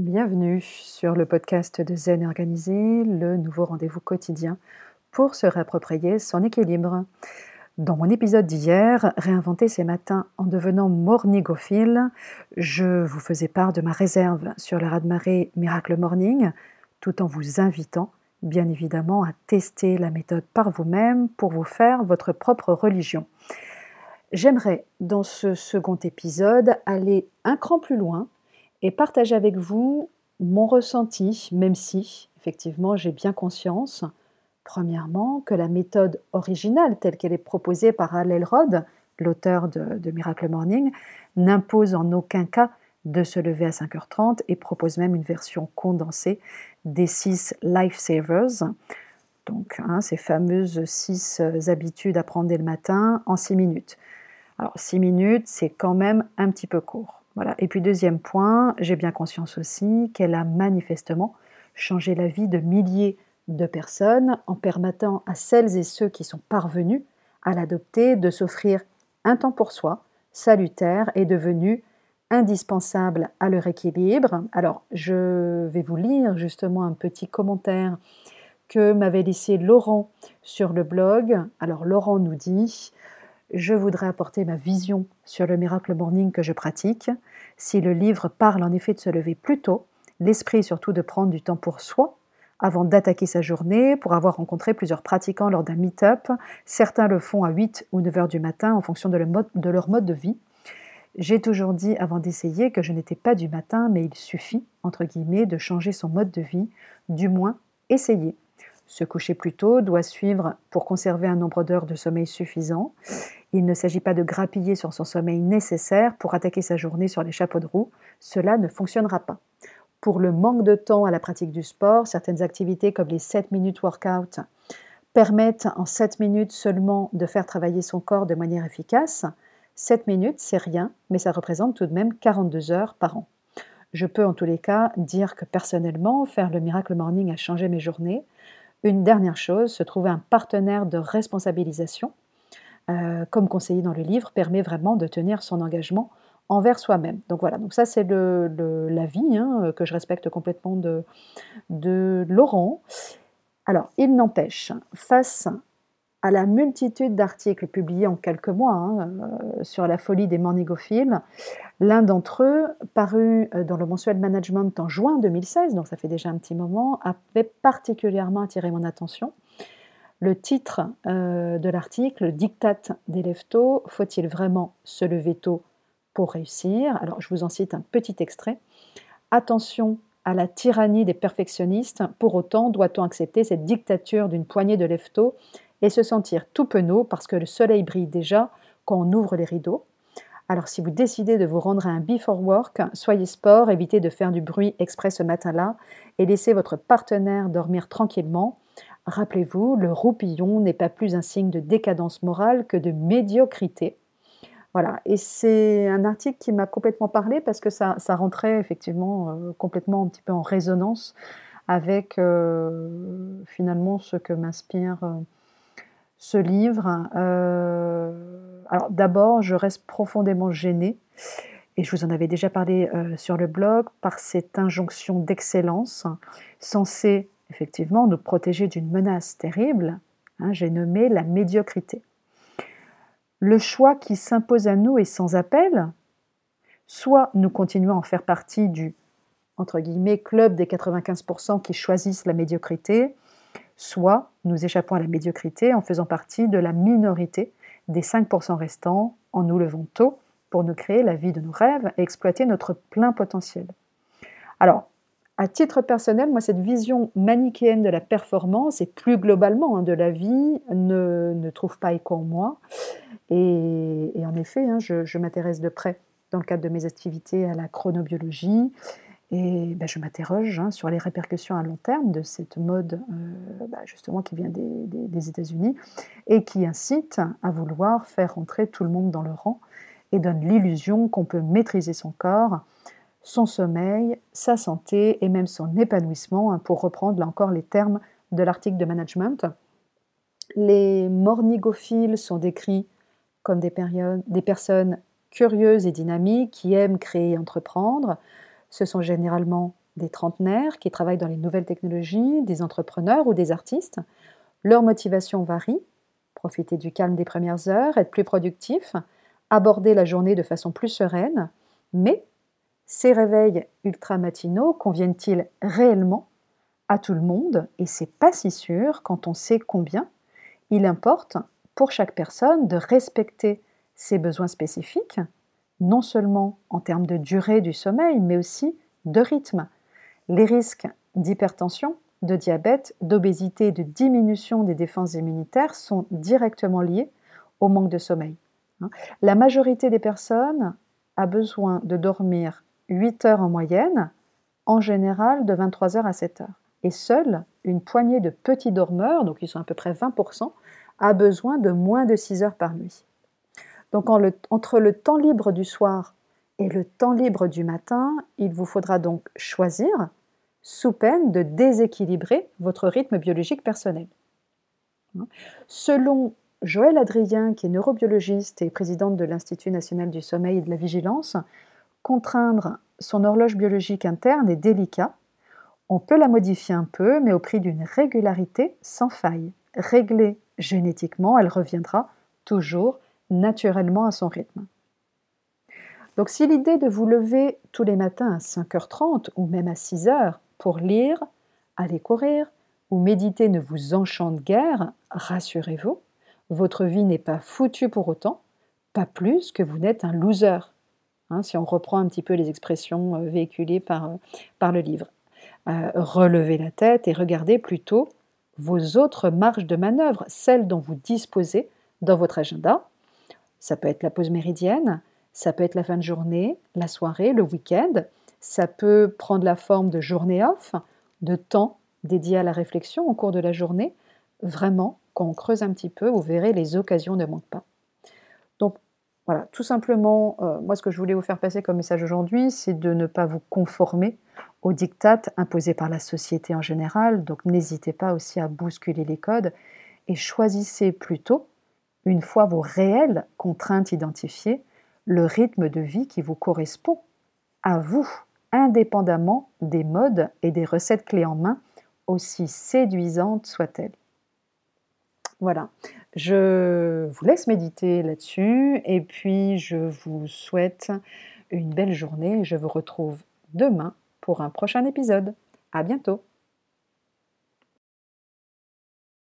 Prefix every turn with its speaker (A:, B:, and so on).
A: Bienvenue sur le podcast de Zen Organisé, le nouveau rendez-vous quotidien pour se réapproprier son équilibre. Dans mon épisode d'hier, Réinventer ses matins en devenant morningophile, je vous faisais part de ma réserve sur le raz-de-marée Miracle Morning, tout en vous invitant, bien évidemment, à tester la méthode par vous-même pour vous faire votre propre religion. J'aimerais, dans ce second épisode, aller un cran plus loin et partager avec vous mon ressenti, même si, effectivement, j'ai bien conscience, premièrement, que la méthode originale, telle qu'elle est proposée par Al Elrod, l'auteur de, Miracle Morning, n'impose en aucun cas de se lever à 5h30 et propose même une version condensée des six lifesavers, donc hein, ces fameuses six habitudes à prendre dès le matin en 6 minutes. Alors 6 minutes, c'est quand même un petit peu court. Et puis deuxième point, j'ai bien conscience aussi qu'elle a manifestement changé la vie de milliers de personnes en permettant à celles et ceux qui sont parvenus à l'adopter de s'offrir un temps pour soi, salutaire et devenu indispensable à leur équilibre. Alors, je vais vous lire justement un petit commentaire que m'avait laissé Laurent sur le blog. Alors, Laurent nous dit je voudrais apporter ma vision sur le miracle morning que je pratique. Si le livre parle en effet de se lever plus tôt, l'esprit surtout de prendre du temps pour soi avant d'attaquer sa journée, pour avoir rencontré plusieurs pratiquants lors d'un meet-up. Certains le font à 8 ou 9 heures du matin en fonction de, de leur mode de vie. J'ai toujours dit avant d'essayer que je n'étais pas du matin, mais il suffit, entre guillemets, de changer son mode de vie, du moins essayer. Se coucher plus tôt doit suivre pour conserver un nombre d'heures de sommeil suffisant. Il ne s'agit pas de grappiller sur son sommeil nécessaire pour attaquer sa journée sur les chapeaux de roue. Cela ne fonctionnera pas. Pour le manque de temps à la pratique du sport, certaines activités comme les 7 minutes workout permettent en 7 minutes seulement de faire travailler son corps de manière efficace. 7 minutes, c'est rien, mais ça représente tout de même 42 heures par an. Je peux en tous les cas dire que personnellement, faire le Miracle Morning a changé mes journées. Une dernière chose, se trouver un partenaire de responsabilisation euh, comme conseillé dans le livre, permet vraiment de tenir son engagement envers soi-même. Donc voilà, donc ça c'est l'avis hein, que je respecte complètement de, de Laurent. Alors, il n'empêche, face à la multitude d'articles publiés en quelques mois hein, euh, sur la folie des mornigophiles, l'un d'entre eux, paru euh, dans le mensuel Management en juin 2016, donc ça fait déjà un petit moment, avait particulièrement attiré mon attention. Le titre euh, de l'article, Dictate des leftos, faut-il vraiment se lever tôt pour réussir? Alors je vous en cite un petit extrait. Attention à la tyrannie des perfectionnistes, pour autant doit-on accepter cette dictature d'une poignée de leftos et se sentir tout penaud parce que le soleil brille déjà quand on ouvre les rideaux alors si vous décidez de vous rendre à un before work, soyez sport, évitez de faire du bruit exprès ce matin-là et laissez votre partenaire dormir tranquillement. Rappelez-vous, le roupillon n'est pas plus un signe de décadence morale que de médiocrité. Voilà, et c'est un article qui m'a complètement parlé parce que ça, rentrait effectivement euh, complètement un petit peu en résonance avec euh, finalement ce que m'inspire euh, ce livre. alors d'abord, je reste profondément gênée, et je vous en avais déjà parlé sur le blog, par cette injonction d'excellence censée effectivement nous protéger d'une menace terrible, hein, j'ai nommé la médiocrité. Le choix qui s'impose à nous est sans appel, soit nous continuons à en faire partie du entre guillemets club des 95% qui choisissent la médiocrité, soit nous échappons à la médiocrité en faisant partie de la minorité des 5% restants en nous levant tôt pour nous créer la vie de nos rêves et exploiter notre plein potentiel. Alors, à titre personnel, moi, cette vision manichéenne de la performance et plus globalement hein, de la vie ne, trouve pas écho en moi. Et, en effet, hein, je, m'intéresse de près, dans le cadre de mes activités, à la chronobiologie. Et ben, je m'interroge hein, sur les répercussions à long terme de cette mode, euh, ben, justement, qui vient des, États-Unis et qui incite à vouloir faire entrer tout le monde dans le rang et donne l'illusion qu'on peut maîtriser son corps son sommeil, sa santé et même son épanouissement, hein, pour reprendre là encore les termes de l'article de management. Les mornigophiles sont décrits comme des, des personnes curieuses et dynamiques qui aiment créer et entreprendre. Ce sont généralement des trentenaires qui travaillent dans les nouvelles technologies, des entrepreneurs ou des artistes. Leur motivation varie. Profiter du calme des premières heures, être plus productif, aborder la journée de façon plus sereine. Mais ces réveils ultra-matinaux conviennent-ils réellement à tout le monde? Et c'est pas si sûr quand on sait combien il importe pour chaque personne de respecter ses besoins spécifiques, non seulement en termes de durée du sommeil, mais aussi de rythme. Les risques d'hypertension, de diabète, d'obésité de diminution des défenses immunitaires sont directement liés au manque de sommeil. La majorité des personnes a besoin de dormir 8 heures en moyenne, en général de 23 heures à 7 heures. Et seule une poignée de petits dormeurs, donc ils sont à peu près 20%, a besoin de moins de 6 heures par nuit. Donc entre le temps libre du soir et le temps libre du matin, il vous faudra donc choisir sous peine de déséquilibrer votre rythme biologique personnel. Selon Joël Adrien, qui est neurobiologiste et présidente de l'Institut national du sommeil et de la vigilance, contraindre son horloge biologique interne est délicat. On peut la modifier un peu, mais au prix d'une régularité sans faille. Réglée génétiquement, elle reviendra toujours naturellement à son rythme. Donc si l'idée de vous lever tous les matins à 5h30 ou même à 6h pour lire, aller courir ou méditer ne vous enchante guère, rassurez-vous, votre vie n'est pas foutue pour autant, pas plus que vous n'êtes un loser, hein, si on reprend un petit peu les expressions euh, véhiculées par, euh, par le livre. Euh, relevez la tête et regardez plutôt vos autres marges de manœuvre, celles dont vous disposez dans votre agenda. Ça peut être la pause méridienne, ça peut être la fin de journée, la soirée, le week-end, ça peut prendre la forme de journée off, de temps dédié à la réflexion au cours de la journée. Vraiment, quand on creuse un petit peu, vous verrez, les occasions ne manquent pas. Donc voilà, tout simplement, euh, moi ce que je voulais vous faire passer comme message aujourd'hui, c'est de ne pas vous conformer aux dictates imposés par la société en général. Donc n'hésitez pas aussi à bousculer les codes et choisissez plutôt, une fois vos réelles contraintes identifiées, le rythme de vie qui vous correspond à vous, indépendamment des modes et des recettes clés en main, aussi séduisantes soient-elles. Voilà, je vous laisse méditer là-dessus et puis je vous souhaite une belle journée. Je vous retrouve demain pour un prochain épisode. À bientôt!